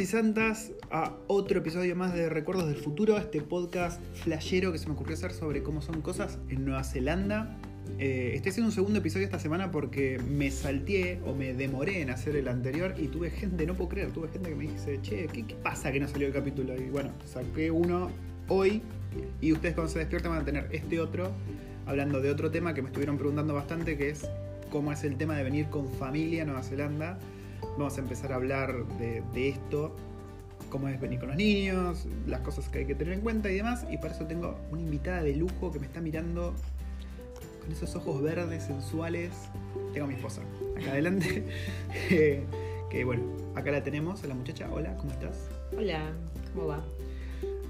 y santas a otro episodio más de Recuerdos del Futuro, este podcast flashero que se me ocurrió hacer sobre cómo son cosas en Nueva Zelanda. Eh, estoy haciendo un segundo episodio esta semana porque me salteé o me demoré en hacer el anterior y tuve gente, no puedo creer, tuve gente que me dice, che, ¿qué, qué pasa que no salió el capítulo? Y bueno, saqué uno hoy y ustedes cuando se despierten van a tener este otro hablando de otro tema que me estuvieron preguntando bastante, que es cómo es el tema de venir con familia a Nueva Zelanda. Vamos a empezar a hablar de, de esto, cómo es venir con los niños, las cosas que hay que tener en cuenta y demás. Y para eso tengo una invitada de lujo que me está mirando con esos ojos verdes, sensuales. Tengo a mi esposa acá adelante. Eh, que bueno, acá la tenemos, a la muchacha. Hola, ¿cómo estás? Hola, ¿cómo va?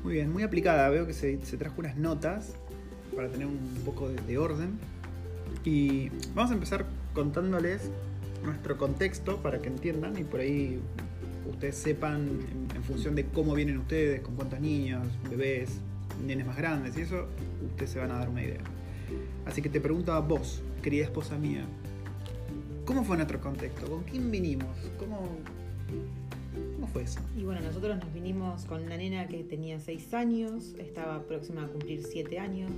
Muy bien, muy aplicada. Veo que se, se trajo unas notas para tener un poco de, de orden. Y vamos a empezar contándoles nuestro contexto para que entiendan y por ahí ustedes sepan en, función de cómo vienen ustedes, con cuántos niños, bebés, nenes más grandes y eso, ustedes se van a dar una idea. Así que te pregunto a vos, querida esposa mía, ¿cómo fue nuestro contexto? ¿Con quién vinimos? ¿Cómo, cómo fue eso? Y bueno, nosotros nos vinimos con una nena que tenía 6 años, estaba próxima a cumplir 7 años,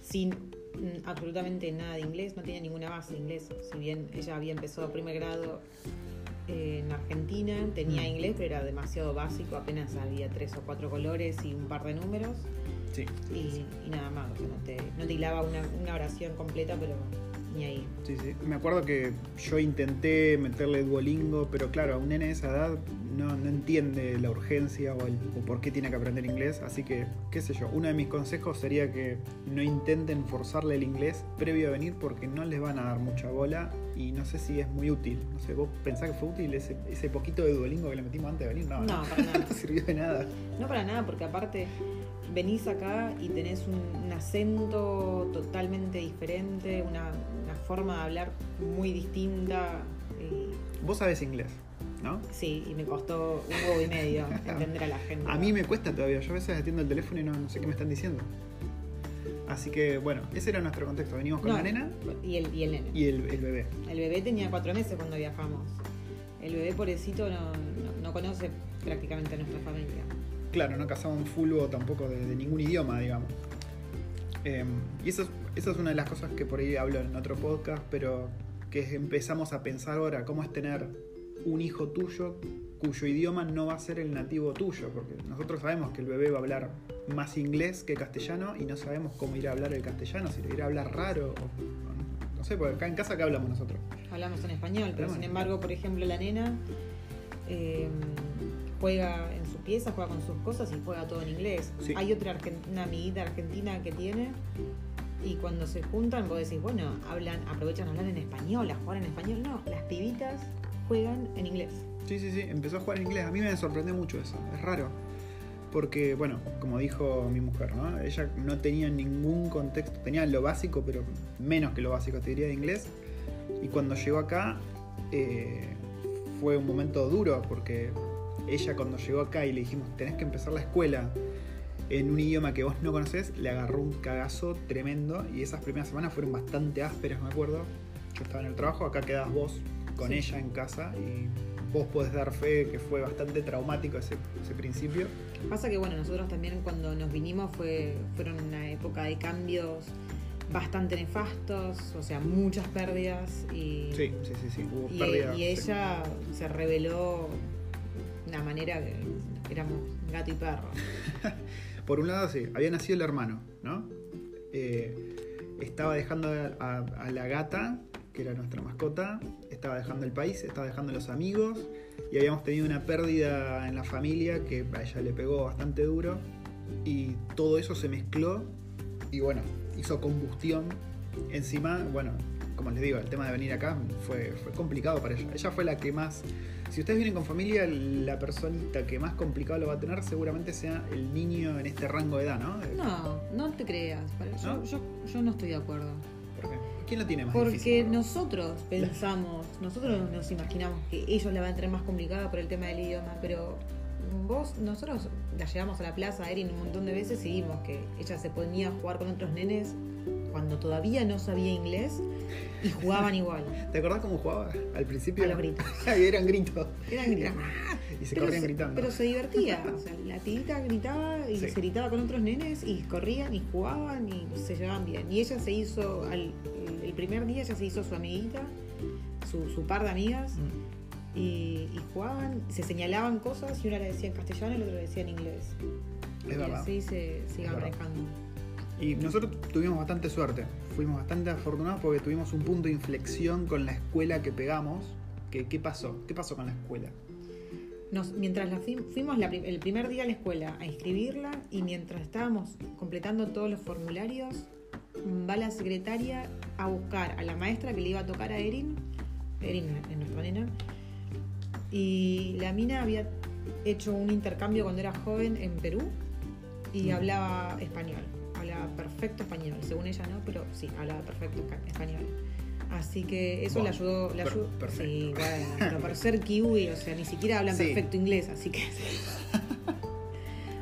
sin absolutamente nada de inglés, no tenía ninguna base de inglés. Si bien ella había empezado primer grado eh, en Argentina, tenía Mm. inglés, pero era demasiado básico, apenas había tres o cuatro colores y un par de números Sí. y, y nada más. O sea, no te, no te hilaba una, una oración completa, pero ni ahí. Sí, sí. Me acuerdo que yo intenté meterle Duolingo, pero claro, a un nene de esa edad no, no entiende la urgencia o, el, o por qué tiene que aprender inglés. Así que, qué sé yo, uno de mis consejos sería que no intenten forzarle el inglés previo a venir porque no les van a dar mucha bola y no sé si es muy útil. No sé, ¿vos pensás que fue útil ese, ese poquito de Duolingo que le metimos antes de venir? No, No, para nada. no sirvió de nada. No para nada, porque aparte venís acá y tenés un, un acento totalmente diferente, una, una forma de hablar muy distinta. y Vos sabés inglés, ¿no? sí, y me costó un huevo y medio entender a la gente. A mí me cuesta todavía. Yo a veces atiendo el teléfono y no, no sé qué me están diciendo. Así que, bueno, ese era nuestro contexto. Venimos con No, la nena Y el, y el nene. y el, el bebé. El bebé tenía cuatro meses cuando viajamos. El bebé, pobrecito, no, no, no conoce prácticamente a nuestra familia. Claro, no casamos fulbo tampoco de, de ningún idioma, digamos. Eh, y eso es, eso es una de las cosas que por ahí hablo en otro podcast, pero que empezamos a pensar ahora, cómo es tener un hijo tuyo cuyo idioma no va a ser el nativo tuyo, porque nosotros sabemos que el bebé va a hablar más inglés que castellano y no sabemos cómo ir a hablar el castellano, si le irá a hablar raro, o- no sé, porque acá en casa, ¿qué hablamos nosotros? Hablamos en español, pero sin embargo, por ejemplo, la nena eh, juega en su pieza, juega con sus cosas y juega todo en inglés. Sí. Hay otra argen- una amiguita argentina que tiene y cuando se juntan vos decís, bueno, hablan, aprovechan a hablar en español, a jugar en español. No, las pibitas juegan en inglés. Sí, sí, sí, empezó a jugar en inglés. A mí me sorprendió mucho eso, es raro. Porque, bueno, como dijo mi mujer, ¿no? Ella no tenía ningún contexto, tenía lo básico, pero menos que lo básico, te diría, de inglés. Y cuando llegó acá, eh, fue un momento duro, porque ella cuando llegó acá y le dijimos, tenés que empezar la escuela en un idioma que vos no conocés, le agarró un cagazo tremendo. Y esas primeras semanas fueron bastante ásperas, me acuerdo. Yo estaba en el trabajo, acá quedás vos con Sí. ella en casa y vos podés dar fe que fue bastante traumático ese, ese principio. Pasa que bueno, nosotros también cuando nos vinimos fue, fueron una época de cambios bastante nefastos, o sea, muchas pérdidas y, Sí, sí, sí, sí. Hubo y, pérdida. y ella se reveló manera que éramos gato y perro. Por un lado, sí, había nacido el hermano, ¿no? Eh, estaba dejando a, la gata, que era nuestra mascota, estaba dejando el país, estaba dejando los amigos, y habíamos tenido una pérdida en la familia que a ella le pegó bastante duro, y todo eso se mezcló, y bueno, hizo combustión. Encima, bueno, como les digo, el tema de venir acá fue complicado para ella. Ella fue la que más si ustedes vienen con familia, la personita que más complicado lo va a tener seguramente sea el niño en este rango de edad, ¿no? No, no te creas, yo, ¿No? yo, yo no estoy de acuerdo. ¿Por qué? ¿Quién lo tiene más Porque difícil? nosotros pensamos, nosotros nos imaginamos que ellos la van a tener más complicada por el tema del idioma, pero vos, nosotros la llevamos a la plaza Erin un montón de veces y vimos que ella se ponía a jugar con otros nenes cuando todavía no sabía inglés y jugaban igual. ¿Te acordás cómo jugaba al principio? A los gritos. y eran gritos. Eran gritos. Y se pero corrían se, gritando. Pero se divertía. O sea, la tita gritaba y Sí. se gritaba con otros nenes y corrían y jugaban y se llevaban bien. Y ella se hizo, al, el primer día ella se hizo su amiguita, su, su par de amigas, Mm. y, y jugaban, se señalaban cosas y una le decía en castellano y la otra le decía en inglés. Es y verdad. así se, se iba Es verdad. manejando. Y nosotros tuvimos bastante suerte. Fuimos bastante afortunados porque tuvimos un punto de inflexión con la escuela que pegamos. Que, ¿Qué pasó? ¿Qué pasó con la escuela? Nos- mientras la fuimos la el primer día a la escuela a inscribirla y mientras estábamos completando todos los formularios, va la secretaria a buscar a la maestra que le iba a tocar a Erin, Erin es nuestra nena, y la mina había hecho un intercambio cuando era joven en Perú y Mm. hablaba español, hablaba perfecto español, según ella no, pero sí, hablaba perfecto español. Así que eso Bueno, le ayudó, le per- ayudó perfecto. sí, bueno, pero por ser kiwi, o sea, ni siquiera hablan Sí. perfecto inglés, así que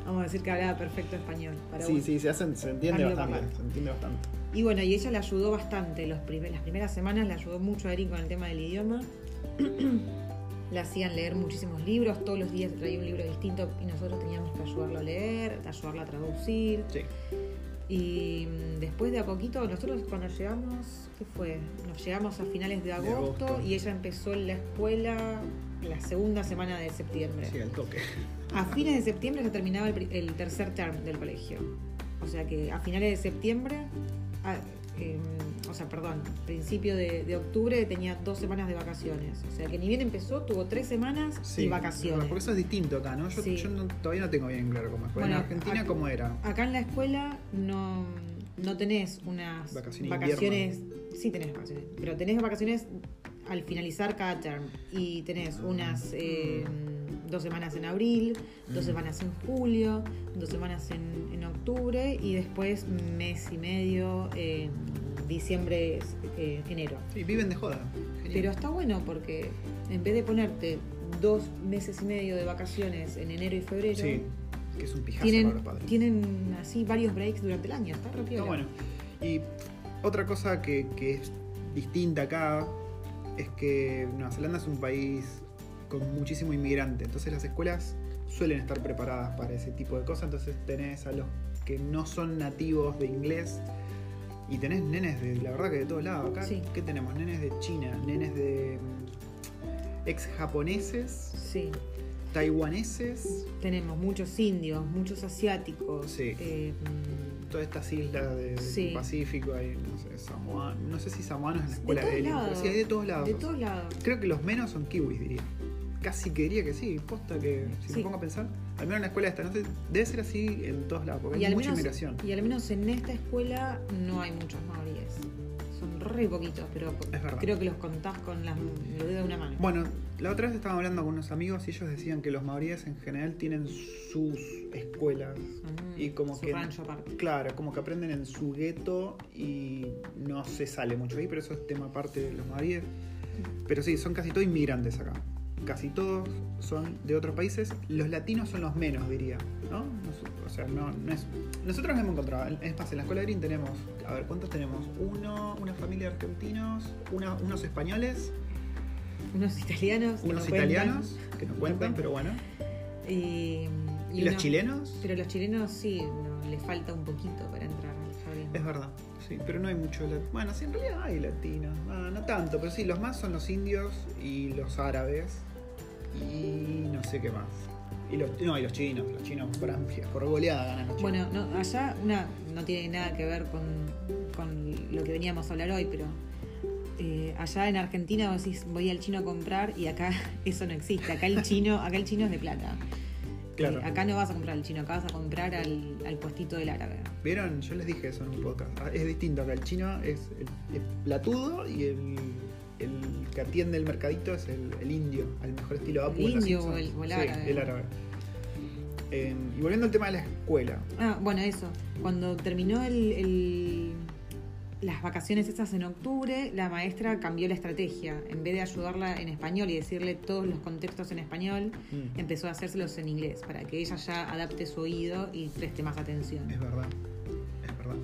vamos a decir que hablaba perfecto español. Para sí, sí, se, hacen, se entiende bastante. Se entiende bastante. Y bueno, y ella le ayudó bastante. Los primer- las primeras semanas le ayudó mucho a Erin con el tema del idioma. le hacían leer muchísimos libros, todos los días traía un libro distinto y nosotros teníamos que ayudarlo a leer, ayudarla a traducir. Sí. Y mm, después de a poquito, nosotros cuando llegamos, ¿qué fue? Nos llegamos a finales de agosto, agosto. y ella empezó la escuela la segunda semana de septiembre. Sí, al toque. A fines de septiembre se terminaba el, el tercer term del colegio. O sea que a finales de septiembre, a- em, sea, perdón, principio de, de octubre tenía dos semanas de vacaciones. O sea que ni bien empezó, tuvo tres semanas Sí, y vacaciones. Porque eso es distinto acá, ¿no? Yo, Sí. yo no- todavía no tengo bien claro cómo es. Bueno, en Argentina, acá- ¿cómo era? Acá en la escuela no, no tenés unas Vacaciones vacaciones. Sí tenés vacaciones, pero tenés vacaciones al finalizar cada term. Y tenés unas eh, dos semanas en abril, dos Mm. semanas en julio, dos semanas en, en octubre y después mes y medio en diciembre, eh, enero. Sí, viven de joda. Genial. Pero está bueno porque en vez de ponerte dos meses y medio de vacaciones en enero y febrero, Sí, que es un pijazo tienen, para los padres. tienen así varios breaks durante el año. Está Está piola. bueno. Y otra cosa que, que es distinta acá es que Nueva Zelanda es un país con muchísimo inmigrante. Entonces las escuelas suelen estar preparadas para ese tipo de cosas. Entonces tenés a los que no son nativos de inglés y tenés nenes de, la verdad que de todos lados. Acá, Sí. ¿qué tenemos? Nenes de China, nenes de mm, ex japoneses, Sí, taiwaneses, tenemos muchos indios, muchos asiáticos. Sí. eh, mm, todas estas islas de- del Sí. Pacífico, hay, no sé, Samoa, no sé si samoanos en la de escuela de lados. sí hay de todos lados. De todos lados. Creo que los menos son kiwis, diría. Casi que diría que sí, posta que si Sí. me pongo a pensar, al menos en la escuela esta, no sé, debe ser así en todos lados, porque Y hay mucha menos, inmigración. y al menos en esta escuela no hay muchos maoríes. Son re poquitos, pero creo que los contás con las, los dedos de una mano. Bueno, la otra vez estaba hablando con unos amigos y ellos decían que los maoríes en general tienen sus escuelas. Mm, y como su que- rancho aparte. Claro, como que aprenden en su gueto y no se sale mucho ahí, pero eso es tema aparte de los maoríes. Pero sí, son casi todos inmigrantes acá. Casi todos son de otros países. Los latinos son los menos, diría. ¿No? Nos- o sea, no, no es. Nosotros hemos encontrado. Es más, en la escuela de Green tenemos. A ver, ¿cuántos tenemos? Uno, una familia de argentinos, una- unos españoles, Unos italianos. que unos cuentan, italianos, que no cuentan, pero bueno. Y, ¿Y, los chilenos? Pero los chilenos sí, no, les falta un poquito para entrar al jardín. Es verdad, sí, pero no hay mucho. Bueno, sí, en realidad hay latinos. No tanto, pero sí, los más son los indios y los árabes. Y no sé qué más. Y los, no, y los chinos, los chinos por amplia, por goleada ganan los chinos. Bueno, no, allá una, no tiene nada que ver con, con lo que veníamos a hablar hoy, pero eh, allá en Argentina vos decís voy al chino a comprar y acá eso no existe. Acá el chino, acá el chino es de plata. Claro. Eh, acá no vas a comprar al chino, acá vas a comprar al, al puestito del árabe. ¿Vieron? Yo les dije eso en un podcast. Ah, Es distinto acá. El chino es el, platudo y el, el que atiende el mercadito es el, el indio, al mejor estilo Apu El indio o el- o el Sí, árabe. el árabe. Eh, y volviendo al tema de la escuela. Ah, bueno, eso. Cuando terminó el, las vacaciones estas en octubre, la maestra cambió la estrategia. En vez de ayudarla en español y decirle todos los contextos en español, Mm. empezó a hacérselos en inglés para que ella ya adapte su oído y preste más atención. Es verdad, es verdad.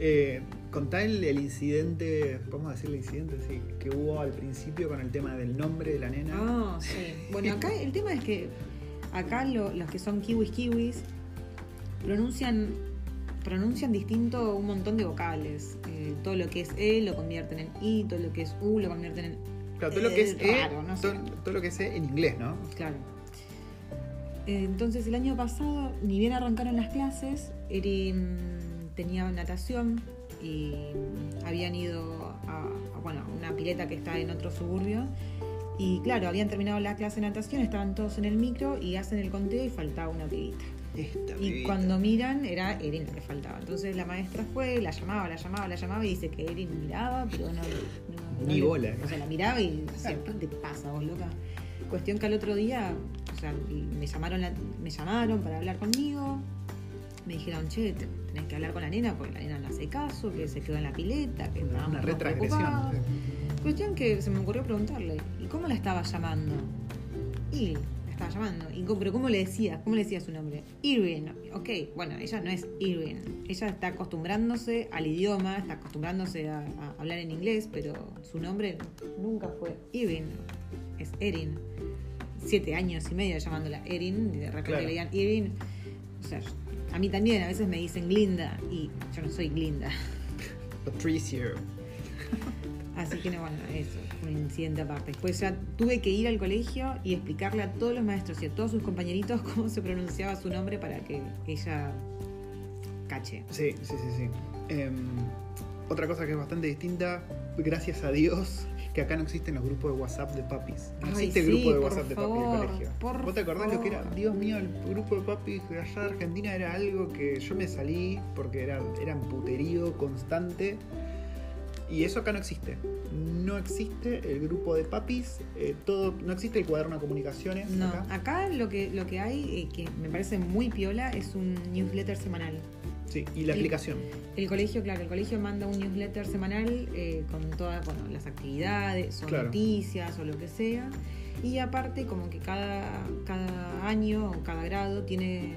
Eh, contá el, el incidente, podemos decirle incidente, sí, que hubo al principio con el tema del nombre de la nena. Ah, sí. Bueno, acá el tema es que acá lo- los que son kiwis kiwis pronuncian pronuncian distinto un montón de vocales. Eh, todo lo que es E lo convierten en I, todo lo que es U lo convierten en claro, todo lo que es E, raro, no sé. todo, todo lo que es E en inglés, ¿no? Claro. Eh, Entonces el año pasado, ni bien arrancaron las clases, Erin tenía natación y habían ido a, a, bueno, una pileta que está en otro suburbio. Y claro, habían terminado la clase de natación, estaban todos en el micro y hacen el conteo y faltaba una pibita. Esta Y pibita. cuando miran, era Erin la que faltaba. Entonces la maestra fue, la llamaba, la llamaba, la llamaba y dice que Erin miraba, pero no. no- no Ni le- bola. O sea, la miraba y decía, ¿qué te pasa vos, loca? Cuestión que al otro día, o sea, me llamaron, la- me llamaron para hablar conmigo. Me dijeron, che, te- tenés que hablar con la nena porque la nena no hace caso, que se quedó en la pileta, que Una, estábamos una todos retransgresión. Cuestión que se me ocurrió preguntarle, ¿y cómo la estaba llamando? Y la estaba llamando. ¿Y cómo- pero cómo le decía? ¿Cómo le decía su nombre? Irwin. Ok, bueno, ella no es Irwin. Ella está acostumbrándose al idioma, está acostumbrándose a, a hablar en inglés, pero su nombre nunca fue Irwin. Es Erin. Siete años y medio llamándola Erin, de repente Claro. le digan Irwin. O sea, a mí también a veces me dicen Glinda y yo no soy Glinda. Patricio. Así que no, bueno, eso, un incidente aparte. Después ya tuve que ir al colegio y explicarle a todos los maestros y a todos sus compañeritos cómo se pronunciaba su nombre para que ella cache. Sí, sí, sí, sí. Em, otra cosa que es bastante distinta, gracias a Dios, que acá no existen los grupos de WhatsApp de papis. No Ay, existe el grupo de WhatsApp de papis del colegio. por ¿Vos te acordás lo que era? Dios mío, el grupo de papis de allá de Argentina era algo que yo me salí porque era, era un puterío constante. Y eso acá no existe. No existe el grupo de papis, eh, todo, no existe el cuaderno de comunicaciones. No, acá. acá lo que, lo que hay, eh, que me parece muy piola, es un newsletter semanal. Sí, y la El- aplicación. El colegio, claro, el colegio manda un newsletter semanal eh, con todas bueno, las actividades o Claro. noticias o lo que sea. Y aparte, como que cada, cada año o cada grado tiene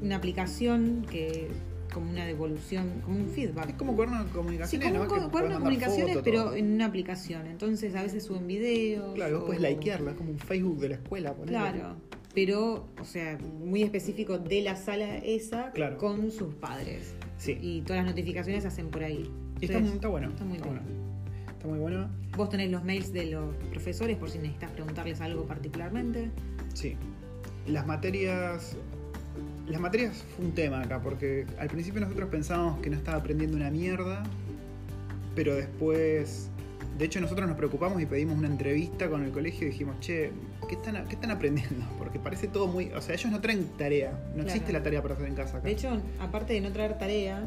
una aplicación que como una devolución, como un Es feedback. como cuaderno de Sí, comunicaciones, como ¿no? un Que cu- cuaderno podés de comunicaciones, foto, pero todo. en una aplicación. Entonces a veces suben videos. Claro, vos o- podés likearla, es como un Facebook de la escuela. ponele. Claro, pero, o sea, muy específico de la sala esa Claro. con sus padres. Sí. Y todas las notificaciones se hacen por ahí. Está, está bueno. está muy bueno. Está muy bueno. Vos tenés los mails de los profesores por si necesitas preguntarles algo particularmente. Sí. Las materias. Las materias fue un tema acá, porque al principio nosotros pensábamos que no estaba aprendiendo una mierda, pero después. De hecho, nosotros nos preocupamos y pedimos una entrevista con el colegio y dijimos, che, ¿qué están, qué están aprendiendo? Porque parece todo muy. O sea, ellos no traen tarea. No Claro. existe la tarea para hacer en casa acá. De hecho, aparte de no traer tarea,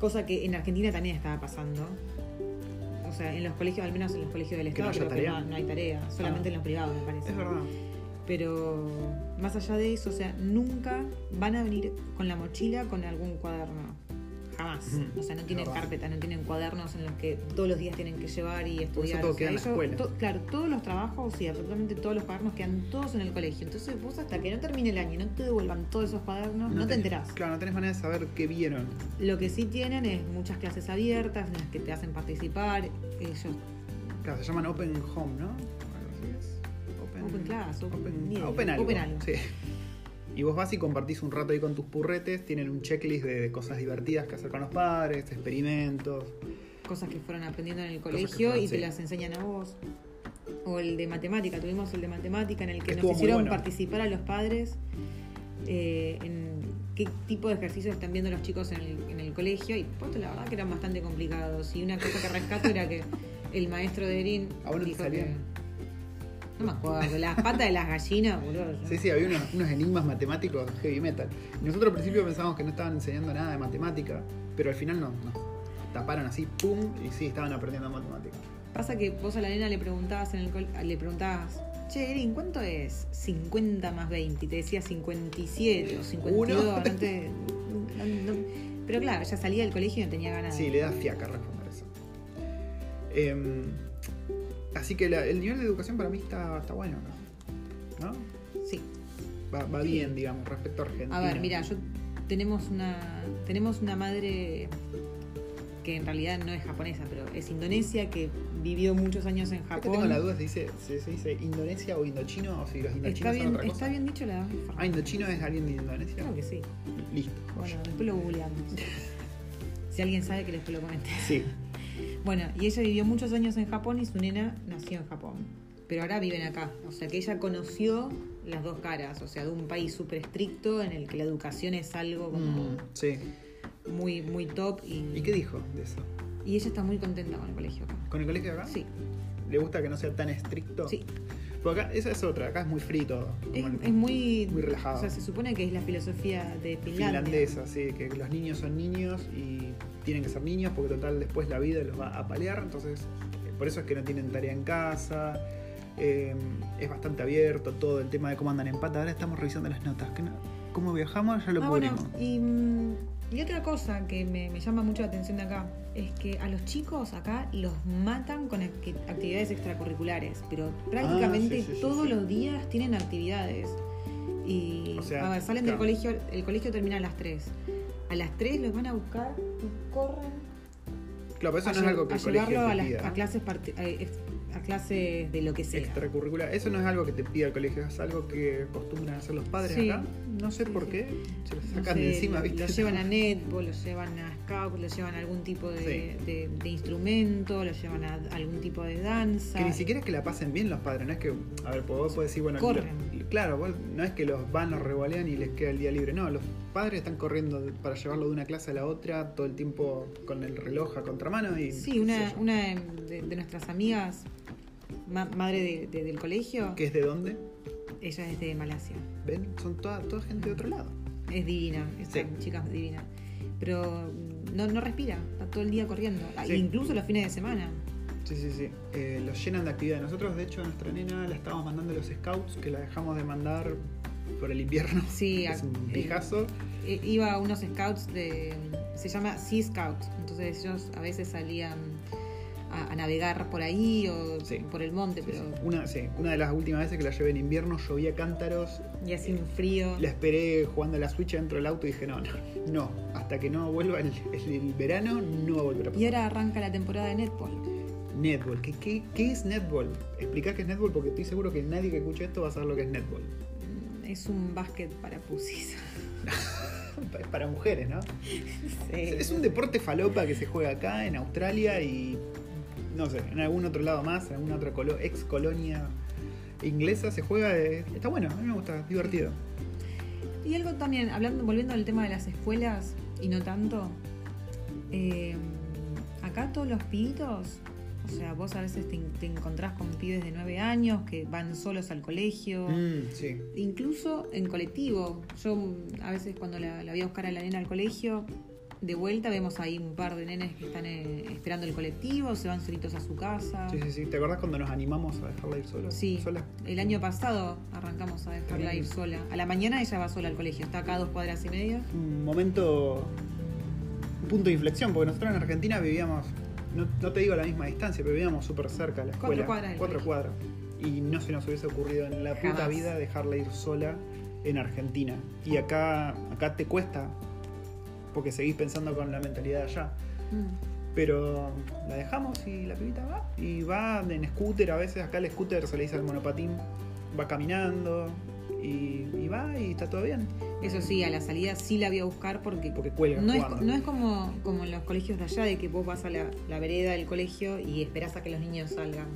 cosa que en Argentina también estaba pasando. O sea, en los colegios, al menos en los colegios del ¿Que no Estado, creo que no hay tarea, solamente Ah. en los privados, me parece. es verdad. Pero más allá de eso, o sea, nunca van a venir con la mochila con algún cuaderno. Jamás. O sea, no tienen verdad. carpetas, no tienen cuadernos en los que todos los días tienen que llevar y estudiar. todo O sea, queda en la ellos- to- claro, todos los trabajos y absolutamente todos los cuadernos quedan todos en el colegio. Entonces vos hasta que no termine el año y no te devuelvan todos esos cuadernos, no, te tenés- enterás. Claro, no tenés manera de saber qué vieron. Lo que sí tienen es muchas clases abiertas en las que te hacen participar. Ellos Claro, se llaman Open Home, ¿no? Algo así es. Open Class, Open- Open, idea. open algo. Open algo. Sí. Y vos vas y compartís un rato ahí con tus purretes, tienen un checklist de, cosas divertidas que hacer con los padres, experimentos. cosas que fueron aprendiendo en el colegio fueron, y te las enseñan a vos. O el de matemática, tuvimos el de matemática en el que nos hicieron bueno. participar a los padres eh, en qué tipo de ejercicios están viendo los chicos en el, en el colegio y pues, la verdad que eran bastante complicados. Y una cosa que rescato era que el maestro de Erin ¿A vos no te dijo que... No me acuerdo, las patas de las gallinas, boludo. yo- Sí, sí, había unos, unos enigmas matemáticos heavy metal. Y nosotros al principio pensábamos que no estaban enseñando nada de matemática, pero al final no, no. Taparon así, pum, y sí, estaban aprendiendo matemática. Pasa que vos a la nena le preguntabas en el le preguntabas, che, Erin, ¿cuánto es 50 más 20? Y te decía 57 o 52, Uno. no te- no- no- Pero claro, ella salía del colegio y no tenía ganas. Sí, le da fiaca responder eso. Em, así que la- el nivel de educación para mí está, está bueno, ¿no? ¿No? Sí. Va, va bien, digamos, respecto a Argentina. A ver, mira, yo tenemos una, tenemos una madre que en realidad no es japonesa, pero es indonesia, que vivió muchos años en Japón. tengo la duda si dice, si se dice Indonesia o Indochino o si los indochinos ¿Está son bien, otra cosa. ¿Está bien dicho la Ah, Indochino es alguien de Indonesia. Creo que sí. Listo. Bueno, después lo googleamos. si alguien sabe que después lo comente. Sí. Bueno, y ella vivió muchos años en Japón y su nena nació en Japón. Pero ahora viven acá. O sea que ella conoció las dos caras. O sea, de un país súper estricto en el que la educación es algo como Mm, sí. muy, muy top. Y, ¿Y qué dijo de eso? y ella está muy contenta con el colegio acá. ¿Con el colegio acá? Sí, ¿Le gusta que no sea tan estricto? sí. Porque acá, esa es otra, acá es muy frito. Es, el- es muy, muy relajado. O sea, se supone que es la filosofía de Finlandia. finlandesa, sí, que los niños son niños y tienen que ser niños porque total después la vida los va a palear, entonces eh, por eso es que no tienen tarea en casa, eh, es bastante abierto todo el tema de cómo andan en pata, ahora estamos revisando las notas, cómo viajamos ya lo Ah, cubrimos. bueno, y, y otra cosa que me, me llama mucho la atención de acá es que a los chicos acá los matan con acti- actividades extracurriculares, pero prácticamente Ah, sí, sí, sí, todos sí. los días tienen actividades. Y O sea, a ver, salen claro. del colegio, el colegio termina a las 3. A las 3 los van a buscar y corren Claro, pero eso a, no es lle- algo que a el colegio llevarlo te a, las- pida, a ¿no? clases parti- a, clases de lo que sea. extracurricular. Eso no es algo que te pida el colegio, es algo que acostumbran a hacer los padres Sí. acá. No sé Sí, por sí. qué, se lo No sacan sé, de encima, ¿viste? lo llevan a netball, lo llevan a scout, lo llevan a algún tipo de, de- de instrumento, lo llevan a algún tipo de danza. Que ni siquiera es que la pasen bien los padres, no es que, a ver, pues vos podés decir, bueno, Corren. lo- claro, vos- no es que los van, los revolean y les queda el día libre, no, los padres están corriendo para llevarlo de una clase a la otra todo el tiempo con el reloj a contramano y... Sí, una, una de, de nuestras amigas, ma- madre de- de- del colegio, ¿Que es de dónde? ella es de Malasia. ¿Ven? Son toda, toda gente de otro lado. Es divina, esta Sí. chica es divina. Pero mm, no, no respira, está todo el día corriendo, Sí. incluso los fines de semana. Sí, sí, sí. Eh, los llenan de actividad. Nosotros, de hecho, a nuestra nena la estábamos mandando a los scouts, que la dejamos de mandar por el invierno. Sí, es un eh, pijazo. Eh, iba a unos scouts de. Se llama Sea Scouts. Entonces ellos a veces salían a, a navegar por ahí o Sí. por el monte, Sí, pero. sí. Una, una de las últimas veces que la llevé en invierno llovía cántaros. Y así un frío. La esperé jugando a la Switch dentro del auto y dije, no, no, no. Hasta que no vuelva el, el- el verano, no va a volver a pasar. Y ahora arranca la temporada de netball. Netball. ¿Qué, qué, qué es netball? Explicá qué es netball porque estoy seguro que nadie que escuche esto va a saber lo que es netball. Mm, Es un básquet para pusis. Es para mujeres, ¿no? Sí. Es un deporte falopa que se juega acá, en Australia y no sé, en algún otro lado más, en alguna otra colo- ex colonia inglesa se juega. de- está bueno, a mí me gusta, es divertido. Y algo también, hablando, volviendo al tema de las escuelas, y no tanto, eh, acá todos los pibitos, o sea, vos a veces te, te encontrás con pibes de 9 años que van solos al colegio, Mm, sí. incluso en colectivo. Yo a veces cuando la, la voy a buscar a la nena al colegio, de vuelta vemos ahí un par de nenes que están eh, esperando el colectivo, se van solitos a su casa. Sí, sí, sí. ¿Te acordás cuando nos animamos a dejarla ir sola? Sí. sola? El año pasado arrancamos a dejarla ir sola. A la mañana ella va sola al colegio, está acá a dos cuadras y media. Un momento, un punto de inflexión, porque nosotros en Argentina vivíamos, no, no te digo a la misma distancia, pero vivíamos súper cerca a la Cuatro escuela. cuadras del Cuatro cuadras. Y no se nos hubiese ocurrido en la puta vida dejarla ir sola en Argentina. Y acá, acá te cuesta, porque seguís pensando con la mentalidad de allá. Mm. Pero la dejamos y la pibita va. Y va en scooter, a veces acá el scooter se le dice al monopatín, va caminando y, y va y está todo bien. Eso sí, a la salida sí la voy a buscar porque, Porque cuelga no, es, no es como, como en los colegios de allá, de que vos vas a la, la vereda del colegio y esperás a que los niños salgan.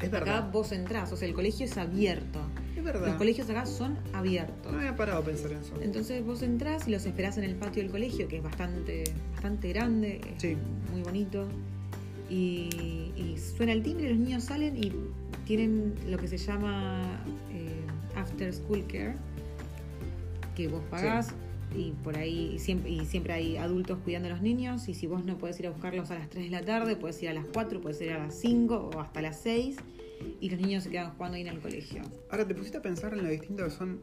Es Acá verdad. vos entrás, o sea, el colegio es abierto. Es verdad. Los colegios acá son abiertos. No había parado a pensar en eso. Entonces vos entrás y los esperás en el patio del colegio, que es bastante, bastante grande, es Sí. muy bonito. Y, y suena el timbre, los niños salen y tienen lo que se llama eh, After School Care, que vos pagás y por ahí siempre, y siempre hay adultos cuidando a los niños. Y si vos no podés ir a buscarlos a las 3 de la tarde, puedes ir a las 4, puedes ir a las 5 o hasta las 6. Y los niños se quedan jugando ahí en el colegio. Ahora, ¿te pusiste a pensar en lo distinto que son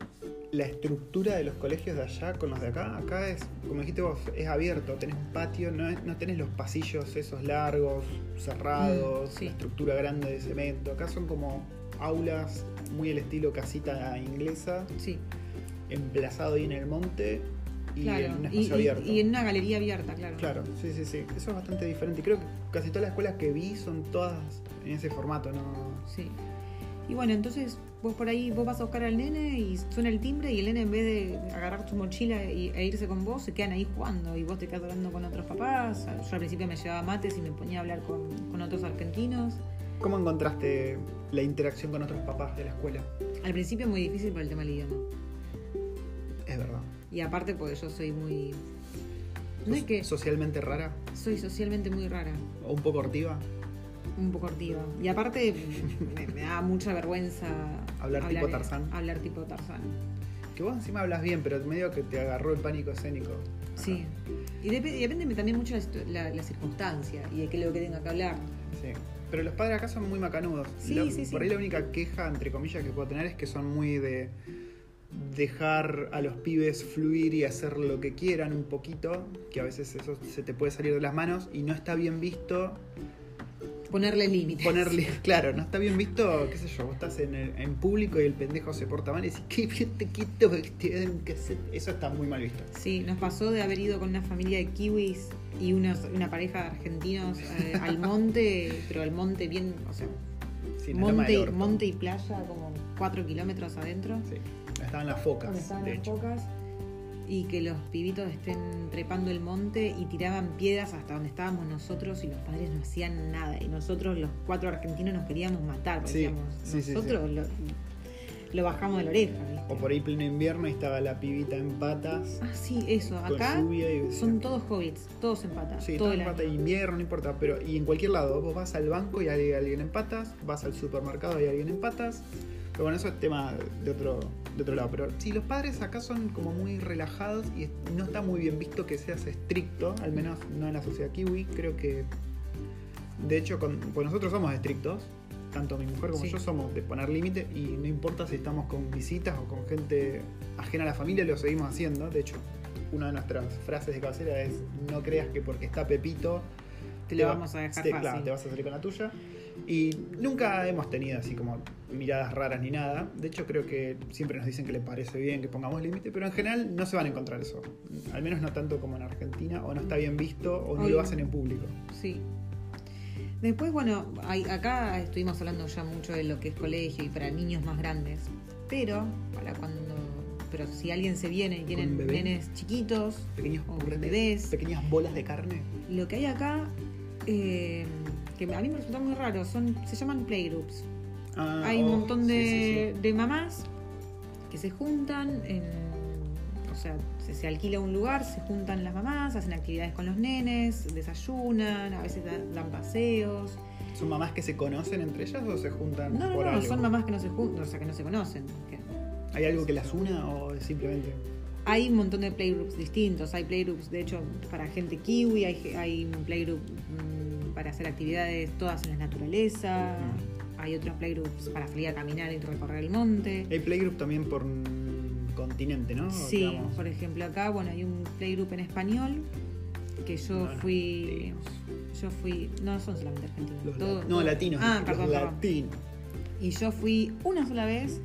la estructura de los colegios de allá con los de acá? Acá es, como dijiste vos, es abierto, tenés un patio, no, es- no tenés los pasillos esos largos, cerrados, Mm, sí. la estructura grande de cemento. Acá son como aulas muy el estilo casita inglesa, Sí. emplazado ahí en el monte y claro. en un espacio y- abierto. y en una galería abierta, claro. Claro, sí, sí, sí. Eso es bastante diferente. Y creo que casi todas las escuelas que vi son todas en ese formato, ¿no? Sí. Y bueno, entonces vos por ahí, vos vas a buscar al nene y suena el timbre y el nene en vez de agarrar su mochila y- e irse con vos, se quedan ahí jugando y vos te quedas hablando con otros papás. Yo al principio me llevaba mates y me ponía a hablar con, con otros argentinos. ¿Cómo encontraste la interacción con otros papás de la escuela? Al principio muy difícil por el tema del idioma. Es verdad. Y aparte porque yo soy muy... No es ¿Sos que socialmente rara soy socialmente muy rara, o un poco hortiva? un poco hortiva. Y aparte me, me da mucha vergüenza Hablar tipo Tarzán. Hablar tipo Tarzán. Que vos encima hablas bien, pero medio que te agarró el pánico escénico. Sí. Y, dep- y depende también mucho la, situ- la- la circunstancia y de qué es lo que tenga que hablar. Sí. Pero los padres acá son muy macanudos. Sí, La- sí, sí. Por ahí la única queja, entre comillas, que puedo tener es que son muy de dejar a los pibes fluir y hacer lo que quieran un poquito, que a veces eso se te puede salir de las manos y no está bien visto Ponerle límites. ponerle, claro, no está bien visto, qué sé yo, vos estás en, el- en público y el pendejo se porta mal y decís, qué bien te quito, que te den que hacer". eso está muy mal visto. Sí, nos pasó de haber ido con una familia de kiwis y unos- una pareja de argentinos eh, al monte, pero al monte bien, o sea, Sí, monte y playa, como cuatro kilómetros adentro, Sí, estaban las focas, donde estaban de las hecho. focas, y que los pibitos estén trepando el monte y tiraban piedras hasta donde estábamos nosotros y los padres no hacían nada. Y nosotros, los cuatro argentinos, nos queríamos matar, porque Sí, decíamos, sí, sí, nosotros Lo, lo bajamos de la oreja. ¿viste? O por ahí pleno invierno y estaba la pibita en patas, Ah, sí, eso, acá y son todos hobbits, todos en pata. Sí, todo todo el en año. pata de invierno, no importa, pero y en cualquier lado, vos vas al banco y hay alguien en patas, vas al supermercado y hay alguien en patas, pero bueno, eso es tema de otro, de otro lado. Pero sí, los padres acá son como muy relajados y no está muy bien visto que seas estricto, al menos no en la sociedad kiwi, creo que de hecho, con, pues nosotros somos estrictos, tanto mi mujer como Sí. yo somos de poner límite y no importa si estamos con visitas o con gente ajena a la familia, lo seguimos haciendo. De hecho, una de nuestras frases de cabecera es no creas que porque está Pepito Te lo va- vamos a dejar te- fácil. claro, te vas a salir con la tuya. Y nunca hemos tenido así como miradas raras ni nada. De hecho, creo que siempre nos dicen que les parece bien que pongamos límite, pero en general no se van a encontrar eso. Al menos no tanto como en Argentina, o no está bien visto, o no Obvio. lo hacen en público. Sí. Después, bueno, hay- acá estuvimos hablando ya mucho de lo que es colegio y para niños más grandes. Pero, para cuando. Pero si alguien se viene y tienen bebé? nenes chiquitos, Pequeños o bebés, pequeñas bolas de carne. lo que hay acá, eh, que a mí me resulta muy raro, son se llaman playgroups. Ah, hay un oh, montón de, sí, de mamás que se juntan en, o sea, se, se alquila un lugar, se juntan las mamás, hacen actividades con los nenes, desayunan, a veces da- dan paseos. ¿Son mamás que se conocen entre ellas o se juntan No, no, por no, algo? son mamás que no se juntan, o sea, que no se conocen. que- ¿Hay algo que las una o simplemente.? Hay un montón de playgroups distintos, hay playgroups de hecho para gente kiwi, hay, hay un playgroup mm, para hacer actividades todas en la naturaleza, hay otros playgroups para salir a caminar y recorrer el monte. Hay playgroup también por continente, ¿no? Sí, Digamos. por ejemplo acá, bueno, hay un playgroup en español que yo fui, yo fui, no son solamente argentinos, Los todo- la- no, latinos. Ah, perdón, latinos. Y yo fui una sola vez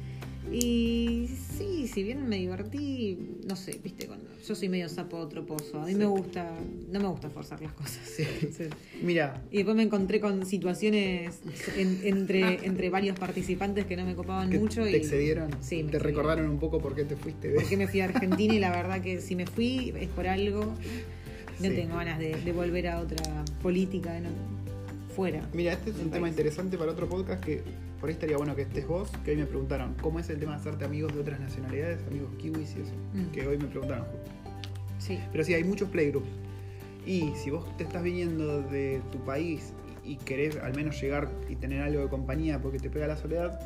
y sí, si bien me divertí, no sé, viste, cuando yo soy medio sapo troposo, a mí Sí. me gusta, no me gusta forzar las cosas. Sí. Sí. Mira, Y después me encontré con situaciones en- entre, entre varios participantes que no me copaban que mucho. ¿te y, excedieron? Sí, me ¿Te excedieron. recordaron un poco por qué te fuiste? de- Porque me fui a Argentina y la verdad que si me fui es por algo. No tengo ganas de, de volver a otra política no, fuera. Mira, este es un tema interesante para otro podcast que por ahí estaría bueno que estés vos, que hoy me preguntaron cómo es el tema de hacerte amigos de otras nacionalidades, amigos kiwis y eso, Mm. que hoy me preguntaron. Sí. Pero sí, hay muchos playgroups. Y si vos te estás viniendo de tu país y querés al menos llegar y tener algo de compañía porque te pega la soledad,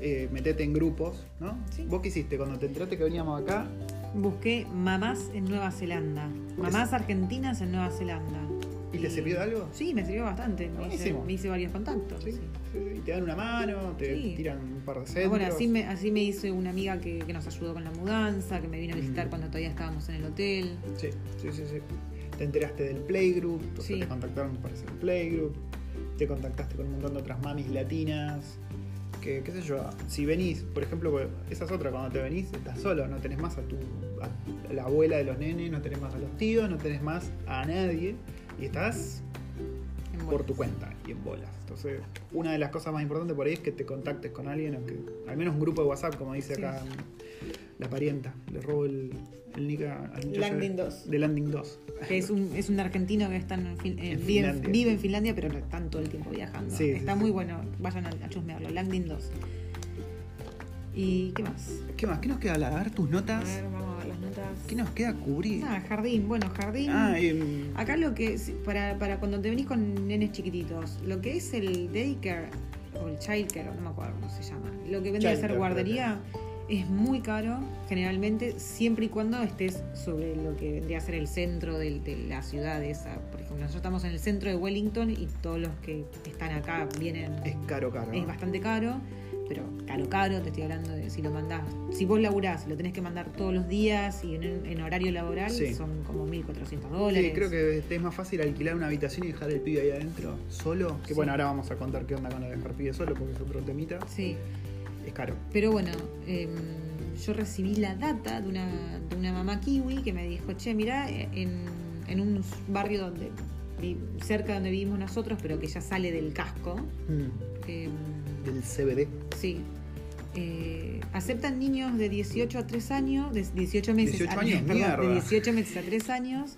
eh, metete en grupos, ¿no? Sí. ¿Vos qué hiciste? Cuando te enteraste que veníamos acá, Busqué mamás en Nueva Zelanda. Mamás argentinas en Nueva Zelanda. ¿Y te sirvió de algo? Sí, me sirvió bastante. Me hice, Buenísimo. me hice varios contactos. Sí, sí. Te dan una mano, te tiran un par de Ah, centros. Bueno, así me, así me hice una amiga que, que nos ayudó con la mudanza, que me vino a visitar Mm. cuando todavía estábamos en el hotel. Sí, sí, sí, sí. Te enteraste del playgroup, o sea, te contactaron para hacer el playgroup, te contactaste con un montón de otras mamis latinas que, qué sé yo, si venís, por ejemplo, pues, esa es otra, cuando te venís estás solo, no tenés más a tu a la abuela de los nenes, no tenés más a los tíos, no tenés más a nadie y estás por tu cuenta y en bolas. Entonces, una de las cosas más importantes por ahí es que te contactes con alguien o que al menos un grupo de WhatsApp, como dice Sí. acá la parienta. Le robo el, el nick a- Landing de- 2. De Landing 2. Que es un, es un argentino que está en, Fin- eh, En vive, en- Finlandia. vive en Finlandia, pero no están todo el tiempo viajando. Sí, está sí. muy bueno, vayan a, a chusmearlo. Landing 2. ¿Y qué más? ¿Qué más? ¿Qué nos queda? A ver tus notas. a ver. ¿Qué nos queda cubrir? Ah, jardín. Bueno, jardín. Ah, em, Acá lo que, para, para cuando te venís con nenes chiquititos, lo que es el daycare o el childcare, no me acuerdo cómo se llama, lo que vendría a ser guardería es muy caro, generalmente, siempre y cuando estés sobre lo que vendría a ser el centro de, la ciudad esa. Por ejemplo, nosotros estamos en el centro de Wellington y todos los que están acá vienen. es caro, caro. Es bastante caro, pero caro, caro, te estoy hablando de si lo mandás. Si vos laburás, lo tenés que mandar todos los días y en, en horario laboral, Sí. son como 1.400 dólares. Sí, creo que es más fácil alquilar una habitación y dejar el pibe ahí adentro solo. Que Sí. bueno, ahora vamos a contar qué onda con lo de dejar pibe solo porque es otro temita. Sí, Es caro. pero bueno, em, yo recibí la data de una, de una mamá kiwi que me dijo, che, mirá, en, en un barrio donde cerca de donde vivimos nosotros, pero que ya sale del casco, Mm, em, Del CBD. sí. eh, aceptan niños de 18 a 3 años, de 18 meses, 18 a, años, perdón, de mierda. 18 meses a 3 años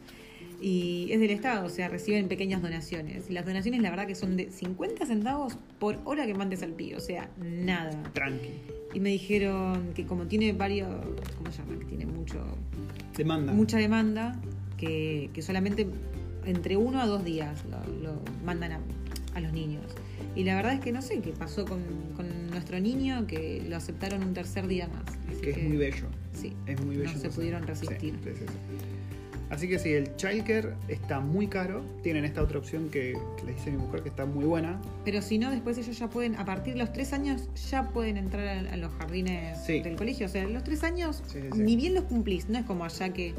y es del Estado, o sea, reciben pequeñas donaciones. Y las donaciones la verdad que son de 50 centavos por hora que mandes al pibe, o sea, nada. Tranqui. Y me dijeron que como tiene varios, ¿cómo se llama? Que tiene mucho, Demanda. mucha demanda, que, que solamente entre uno a dos días lo, lo mandan a, a los niños. Y la verdad es que no sé qué pasó con, con nuestro niño, que lo aceptaron un tercer día más. Así que es muy bello. Sí, Es muy bello. no se pudieron resistir. Sí, sí. Así que sí, el childcare está muy caro. Tienen esta otra opción que, que le dice mi mujer que está muy buena. Pero si no, después ellos ya pueden, a partir de los tres años, ya pueden entrar a, a los jardines Sí. del colegio. O sea, los tres años, Sí, sí, sí. ni bien los cumplís. No es como allá que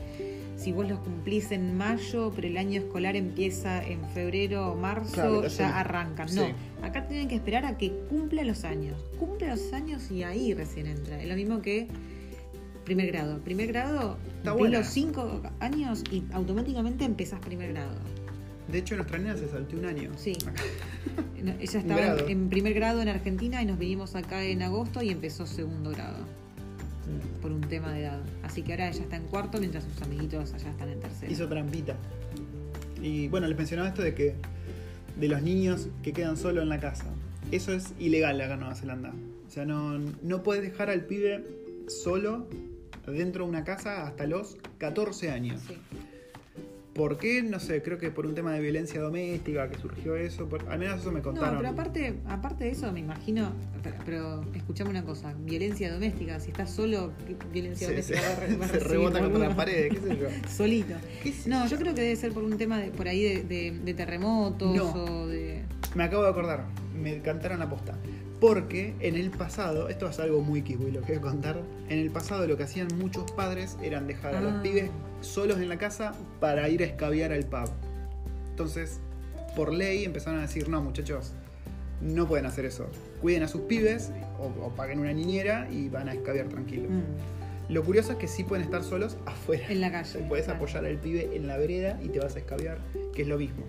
si vos los cumplís en mayo, pero el año escolar empieza en febrero o marzo, Claro, ya arrancan. No, acá tienen que esperar a que cumpla los años. Cumple los años y ahí recién entra. Es lo mismo que primer grado. Primer grado, Está buena. los cinco años y automáticamente empezás primer grado. De hecho, nuestra nena se saltó un año. Sí. Ella estaba en, en primer grado en Argentina y nos vinimos acá en agosto y empezó segundo grado por un tema de edad. Así que ahora ella está en cuarto mientras sus amiguitos allá están en tercero. Hizo trampita. Y bueno, les mencionaba esto de que de los niños que quedan solo en la casa. Eso es ilegal acá en Nueva Zelanda. O sea, no, no puedes dejar al pibe solo dentro de una casa hasta los 14 años. Sí. ¿Por qué? No sé, creo que por un tema de violencia doméstica que surgió eso. por- al menos eso me No, contaron. pero aparte, aparte de eso, me imagino, pero, pero escuchame una cosa, violencia doméstica, si estás solo, ¿qué violencia Se, se- doméstica va a va se rebota contra las paredes, qué sé yo. Solito. ¿Qué sé No, yo creo que debe ser por un tema de, por ahí de, de- de terremotos No. o de... Me acabo de acordar, me cantaron la posta. Porque en el pasado, esto es algo muy kiwi, lo que voy a contar. En el pasado lo que hacían muchos padres eran dejar a los Ah. pibes solos en la casa para ir a escabiar al pub. Entonces, por ley empezaron a decir, no muchachos, no pueden hacer eso. Cuiden a sus pibes o, o paguen una niñera y van a escabiar tranquilos. Mm, Lo curioso es que sí pueden estar solos afuera. en la calle. Puedes claro. apoyar al pibe en la vereda y te vas a escabiar, que es lo mismo.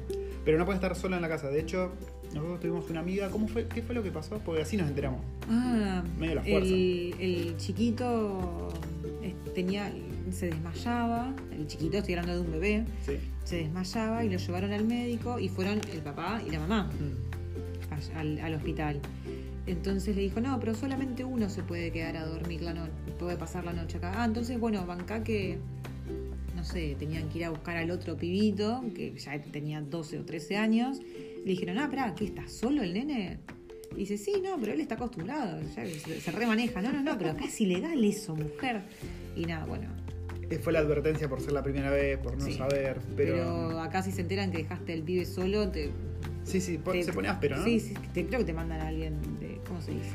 Pero no puedes estar solo en la casa. De hecho, nosotros tuvimos una amiga. ¿Cómo fue? ¿Qué fue lo que pasó? Porque así nos enteramos. Ah, Medio la fuerza. el, el chiquito eh, tenía, se desmayaba, el chiquito, estoy hablando de un bebé, Sí. se desmayaba y lo llevaron al médico y fueron el papá y la mamá Mm. al, al hospital. Entonces le dijo, no, pero solamente uno se puede quedar a dormir la noche, puede pasar la noche acá. Ah, entonces, bueno, banca que, no sé, tenían que ir a buscar al otro pibito, que ya tenía 12 o 13 años. Le dijeron, ah, pará, ¿qué está solo el nene? Y dice, sí, no, pero él está acostumbrado, ya se, se remaneja. No, no, no, pero acá es ilegal eso, mujer. Y nada, bueno. Eh, Fue la advertencia por ser la primera vez, por no Sí. saber. Pero... Pero. acá si se enteran que dejaste al pibe solo, te, sí, sí, te- se pone áspero, ¿no? Sí, sí, te, creo que te mandan a alguien de, ¿cómo se dice?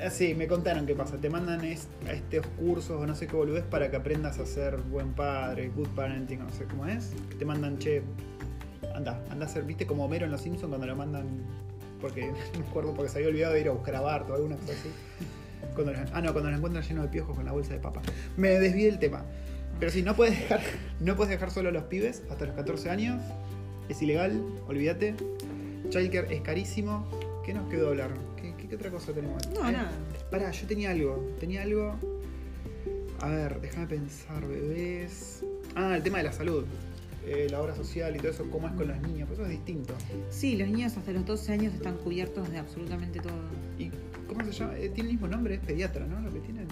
Eh, Sí, me contaron qué pasa. Te mandan es- a estos cursos o no sé qué boludez para que aprendas a ser buen padre, good parenting, no sé cómo es. Te mandan, che, anda, anda a ser, viste como Homero en Los Simpsons cuando lo mandan porque no me acuerdo porque se había olvidado de ir a buscar a Bart o alguna cosa así. Cuando ah, no, cuando lo encuentran lleno de piojos con la bolsa de papa. Me desvié del tema. Pero sí, no puedes dejar, no puedes dejar solo a los pibes hasta los 14 años. Es ilegal, olvídate. Childcare es carísimo. ¿Qué nos quedó hablar? ¿Qué, qué- qué otra cosa tenemos? No, Eh, nada. Pará, yo tenía algo. Tenía algo. A ver, déjame pensar, bebés. Ah, el tema de la salud. Eh, la obra social y todo eso, cómo es con los niños. Pues eso es distinto. Sí, los niños hasta los 12 años están cubiertos de absolutamente todo. ¿Y cómo se llama? Eh, tiene el mismo nombre, es pediatra, ¿no? Lo que tienen.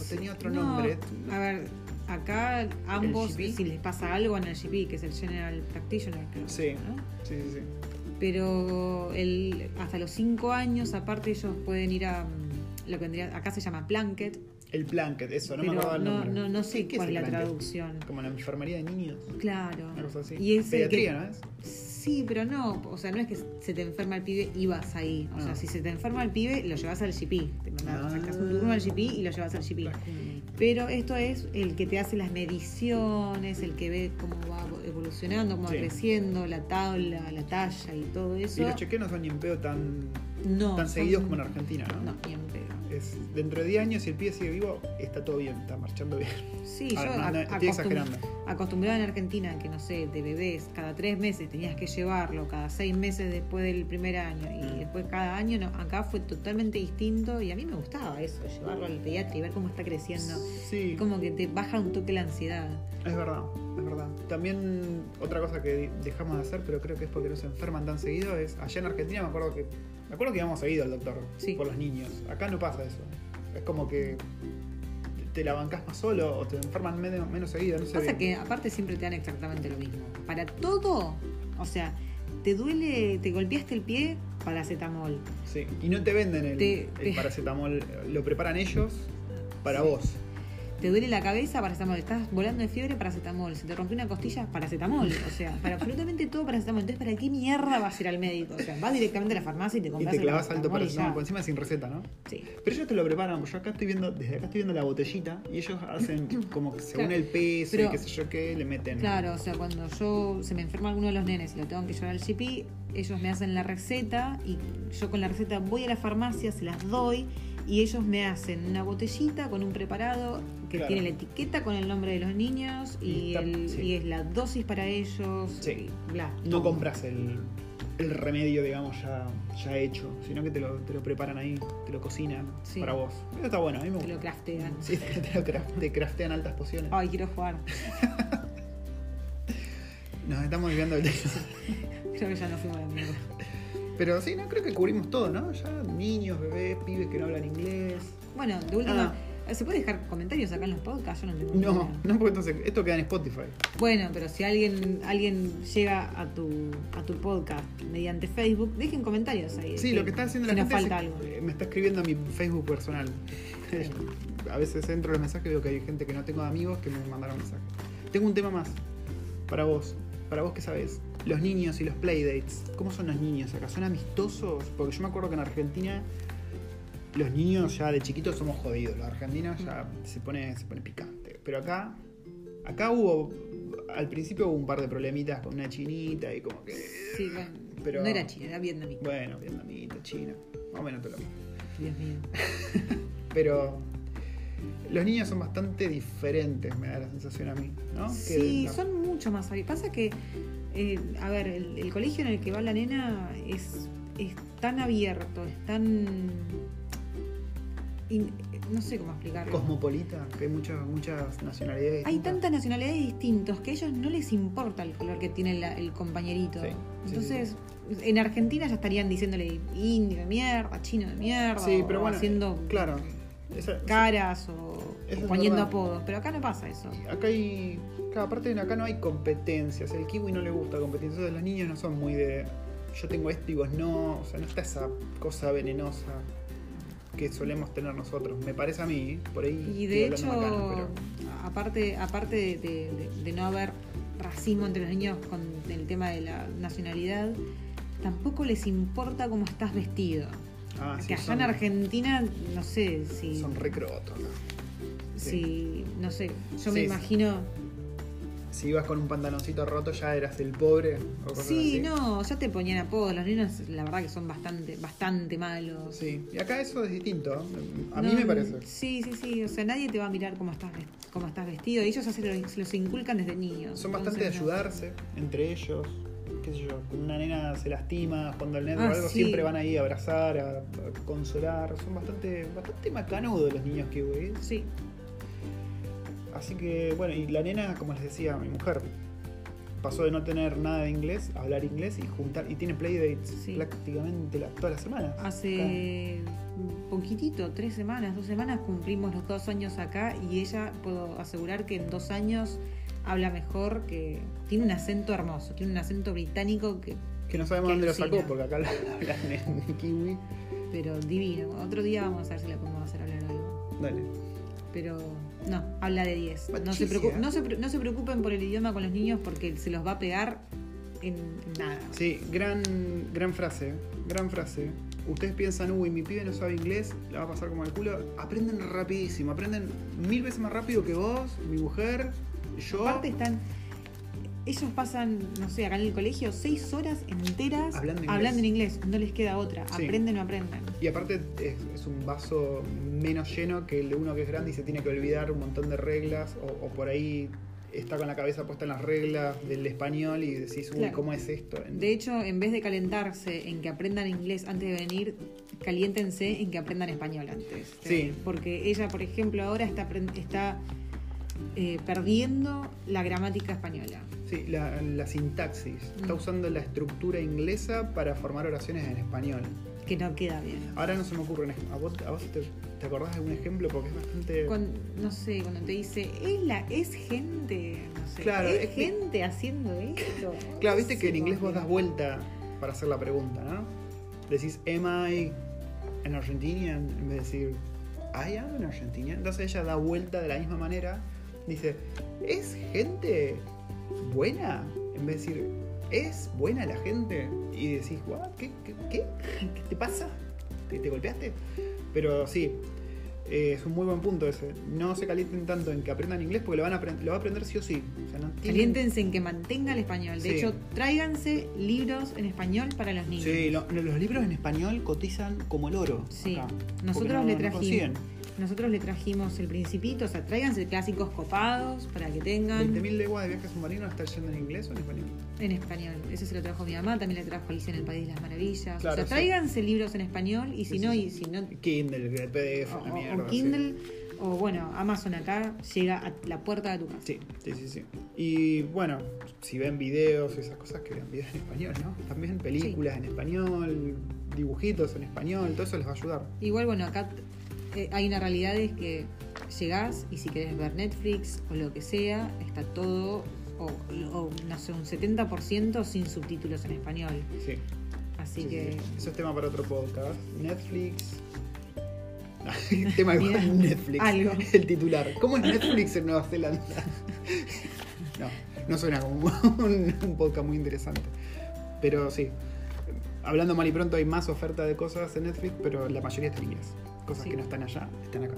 O tenía otro No, nombre. A ver, acá ambos, si les pasa algo en el GP, que es el General Practitioner, creo. Sí. ¿no? Sí, sí, sí. Pero el, hasta los 5 años, aparte, ellos pueden ir a mm, lo que vendría, acá se llama Planket, El blanket, eso, no me acordaba el no, nombre. no, no sé ¿Qué cuál es la blanket? traducción. Como la enfermería de niños. Claro. Una cosa así. Y es Pediatría, que- ¿no es? Sí, pero no, o sea, no es que se te enferma el pibe y vas ahí. O Ah. sea, si se te enferma el pibe, lo llevas al GP. Te mandas, Ah. sacas un turno al GP y lo llevas al GP. Pero esto es el que te hace las mediciones, el que ve cómo va evolucionando, cómo Sí. va creciendo, la tabla, la talla y todo eso. Y los chequeos no son ni en pedo tan, no, tan seguidos como en Argentina, ¿no? No, ni en pedo. Es, dentro de 10 años, si el pibe sigue vivo, está todo bien, está marchando bien. Sí, A yo ver, no, no, estoy exagerando. acostumbrada en Argentina que no sé, de bebés, cada tres meses tenías que llevarlo, cada seis meses después del primer año y después cada año, no, acá fue totalmente distinto y a mí me gustaba eso, llevarlo al pediatra y ver cómo está creciendo. Sí, Como que te baja un toque la ansiedad. es verdad, es verdad. También otra cosa que dejamos de hacer, pero creo que es porque no se enferman tan seguido, es allá en Argentina me acuerdo que me acuerdo que íbamos seguido al doctor Sí. por los niños. Acá no pasa eso. Es como que te la bancás más solo o te enferman menos, menos seguido, no sé. Pasa bien. que aparte siempre te dan exactamente lo mismo. Para todo, o sea, te duele, te golpeaste el pie, paracetamol. Sí, y no te venden el, Te- el paracetamol, lo preparan ellos para vos. Te duele la cabeza, paracetamol. Estás volando de fiebre, paracetamol. Se te rompió una costilla, paracetamol. O sea, para absolutamente todo paracetamol. Entonces, ¿para qué mierda vas a ir al médico? O sea, vas directamente a la farmacia y te Y compras te el clavas alto paracetamol y por encima sin receta, ¿no? Sí. Pero ellos te lo preparan, yo acá estoy viendo, desde acá estoy viendo la botellita y ellos hacen como que según Claro, el peso pero- y qué sé yo qué, le meten. Claro, o sea, cuando yo se me enferma alguno de los nenes y lo tengo que llevar al GP, ellos me hacen la receta y yo con la receta voy a la farmacia, se las doy y ellos me hacen una botellita con un preparado que Claro. tiene la etiqueta con el nombre de los niños y, Y está- el- sí. y es la dosis para ellos. Sí. bla. No compras el, el remedio, digamos, ya, ya hecho, sino que te lo, te lo preparan ahí, te lo cocinan Sí. para vos. Eso está bueno, a mí me Te gusta. lo craftean. Sí, te, lo craft- te craftean altas pociones. Ay, quiero jugar. Nos estamos desviando del tema. Creo que ya no fuimos de. Pero sí, no creo que cubrimos todo, ¿no? Ya niños, bebés, pibes que no hablan inglés. Bueno, de última, Ah. ¿se puede dejar comentarios acá en los podcasts? Yo no tengo No, idea. no, porque entonces esto queda en Spotify. Bueno, pero si alguien alguien llega a tu a tu podcast mediante Facebook, dejen comentarios ahí. Sí, lo que está haciendo si la gente falta es- algo. me está escribiendo a mi Facebook personal. a veces entro los mensajes y veo que hay gente que no tengo de amigos que me mandaron mensajes. Tengo un tema más para vos, para vos que sabés. Los niños y los playdates. ¿Cómo son los niños acá? ¿Son amistosos? Porque yo me acuerdo que en Argentina los niños ya de chiquitos somos jodidos. Los argentinos ya se pone, se pone picante. Pero acá, acá hubo, al principio hubo un par de problemitas con una chinita y como que... Sí, bueno, pero- no era china, era vietnamita. Bueno, vietnamita, china, más o menos todo lo mismo. Dios mío. Pero los niños son bastante diferentes, me da la sensación a mí, ¿no? Que Sí, la- son mucho más abiertos. Pasa que, eh, a ver, el, el colegio en el que va la nena es, es tan abierto, es tan. in- no sé cómo explicarlo. cosmopolita, que hay muchas, muchas nacionalidades. Hay distintas. tantas nacionalidades distintos que a ellos no les importa el color que tiene la- el compañerito. Sí, sí, Entonces, en Argentina ya estarían diciéndole indio de mierda, chino de mierda, Sí, pero o bueno, haciendo claro. Esa- caras o, Eso poniendo apodos. Pero acá no pasa eso. Acá hay. Cada parte acá no hay competencias. El kiwi no le gusta competencia. Entonces los niños no son muy de. Yo tengo esto y vos no. O sea, no está esa cosa venenosa que solemos tener nosotros. Me parece a mí. Por ahí. Y de hecho, macana, aparte, aparte de, de- de- de no haber racismo entre los niños con el tema de la nacionalidad, tampoco les importa cómo estás vestido. pero- Ah, Porque sí, allá son, en Argentina, no sé si. Son recrotos. ¿no? Si no sé, yo me imagino. si ibas con un pantaloncito roto ya eras el pobre o cosas Sí, así. no, ya te ponían apodos. Los niños, la verdad, que son bastante, bastante malos. Sí, y acá eso es distinto. A No, mí me parece. Sí, sí, sí. O sea, nadie te va a mirar cómo estás, cómo estás vestido. Ellos ya se lo- se los inculcan desde niños. Son bastante de no. ayudarse entre ellos. Qué sé yo, una nena se lastima cuando el nene Ah, o algo, sí. siempre van ahí a abrazar, a, a consolar. Son bastante, bastante macanudos los niños que güey. Sí, Así que, bueno, y la nena, como les decía, mi mujer, pasó de no tener nada de inglés a hablar inglés y juntar, y tiene playdates Sí. prácticamente la- todas las semanas. hace poquitito, tres semanas, dos semanas cumplimos los dos años acá y ella, puedo asegurar que en dos años habla mejor, que tiene un acento hermoso, tiene un acento británico que Que no sabemos que dónde lo sacó, alucina. porque acá la- hablan en kiwi. pero divino. Otro día vamos a ver si la podemos hacer hablar algo. Dale. Pero no, habla de 10. No se, no, se, no se preocupen por el idioma con los niños porque se los va a pegar en nada. Sí, gran, gran frase, gran frase. Ustedes piensan, uy, mi pibe no sabe inglés, la va a pasar como el culo. Aprenden rapidísimo, aprenden mil veces más rápido que vos, mi mujer, yo. Aparte están. Ellos pasan, no sé, acá en el colegio, seis horas enteras Hablando inglés. en inglés. No les queda otra. Sí. Aprenden o aprenden. Y aparte es, es un vaso menos lleno que el de uno que es grande y se tiene que olvidar un montón de reglas o, o por ahí está con la cabeza puesta en las reglas del español y decís, uy, Claro. ¿cómo es esto? De hecho, en vez de calentarse en que aprendan inglés antes de venir, caliéntense en que aprendan español antes. Sí. Porque ella, por ejemplo, ahora está, está eh, perdiendo la gramática española. Sí, la, la sintaxis. Está Mm. usando la estructura inglesa para formar oraciones en español. Que no queda bien. Ahora no se me ocurre un ¿A vos, a vos te, te acordás de algún ejemplo? Porque es bastante. Cuando- no sé, cuando te dice, es la, es gente, no sé, Claro, es, es que- gente haciendo esto. Claro, viste que en inglés vos das vuelta para hacer la pregunta, ¿no? Decís, ¿Am I an Argentinian? En vez de decir, ¿I am an Argentinian? Entonces ella da vuelta de la misma manera. Dice, ¿es gente buena? En vez de decir, ¿es buena la gente? Y decís, "What? ¿Qué, qué, qué? ¿Qué te pasa? ¿Te, te golpeaste? Pero sí, eh, es un muy buen punto ese. No se calienten tanto en que aprendan inglés porque lo, van a lo va a aprender sí o sí. O sea, no tienen- Caliéntense en que mantenga el español. De Sí. hecho, tráiganse libros en español para los niños. Sí, lo- los libros en español cotizan como el oro. Sí. acá, Nosotros no- le trajimos. Nosotros le trajimos el principito, o sea, tráiganse clásicos copados para que tengan 20.000 leguas de viaje submarino está yendo en inglés o en español. en español. Ese se lo trajo mi mamá, también le trajo Alicia en el País de las Maravillas. Claro, o sea, sí. tráiganse libros en español y si Sí, no, y si no, Kindle, el PDF, o, la mierda. o Kindle, o bueno, Amazon acá llega a la puerta de tu casa. Sí. sí, sí, sí, sí. Y bueno, si ven videos y esas cosas, que vean videos en español, ¿no? También películas en español, dibujitos en español, todo eso les va a ayudar. Igual, bueno, acá eh, hay una realidad es que llegás y si querés ver Netflix o lo que sea, está todo, o, o, no sé, un 70% sin subtítulos en español. Sí. Así sí, que sí. Eso es tema para otro podcast. Netflix. tema de Netflix. algo. El titular. ¿Cómo es Netflix en Nueva Zelanda? No, no suena como un, un podcast muy interesante. Pero sí, hablando mal y pronto hay más oferta de cosas en Netflix, pero la mayoría está en inglés. Cosas Sí. que no están allá, están acá.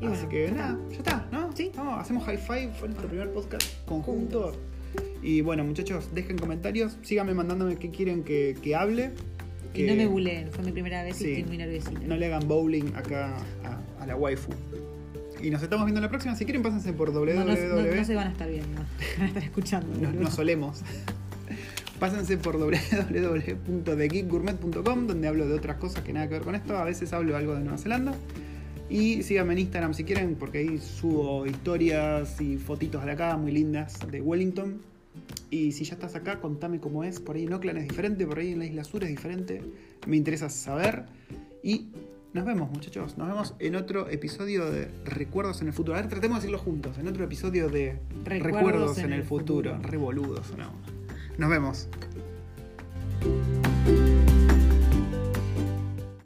Y Así bueno, que nada, ya está, ¿no? Sí. Vamos, hacemos high five, fue nuestro primer podcast conjunto. Y bueno, muchachos, dejen comentarios, síganme mandándome qué quieren que, que hable. Y que no me buleen, fue mi primera vez Sí. y estoy muy nerviosita. no le hagan bowling acá a, a la waifu. Y nos estamos viendo la próxima. Si quieren, pásense por No, www. no, no- no se van a estar viendo, van a estar escuchando. nos, nos solemos. Pásense por www.thegeekgourmet.com donde hablo de otras cosas que nada que ver con esto. A veces hablo algo de Nueva Zelanda. Y síganme en Instagram si quieren, porque ahí subo historias y fotitos de acá muy lindas de Wellington. Y si ya estás acá, contame cómo es. Por ahí en Oakland es diferente, por ahí en la Isla Sur es diferente. Me interesa saber. Y nos vemos, muchachos. Nos vemos en otro episodio de Recuerdos en el futuro. A ver, tratemos de decirlo juntos. En otro episodio de Recuerdos, en, el futuro. Revoludos, ¿no? Nos vemos.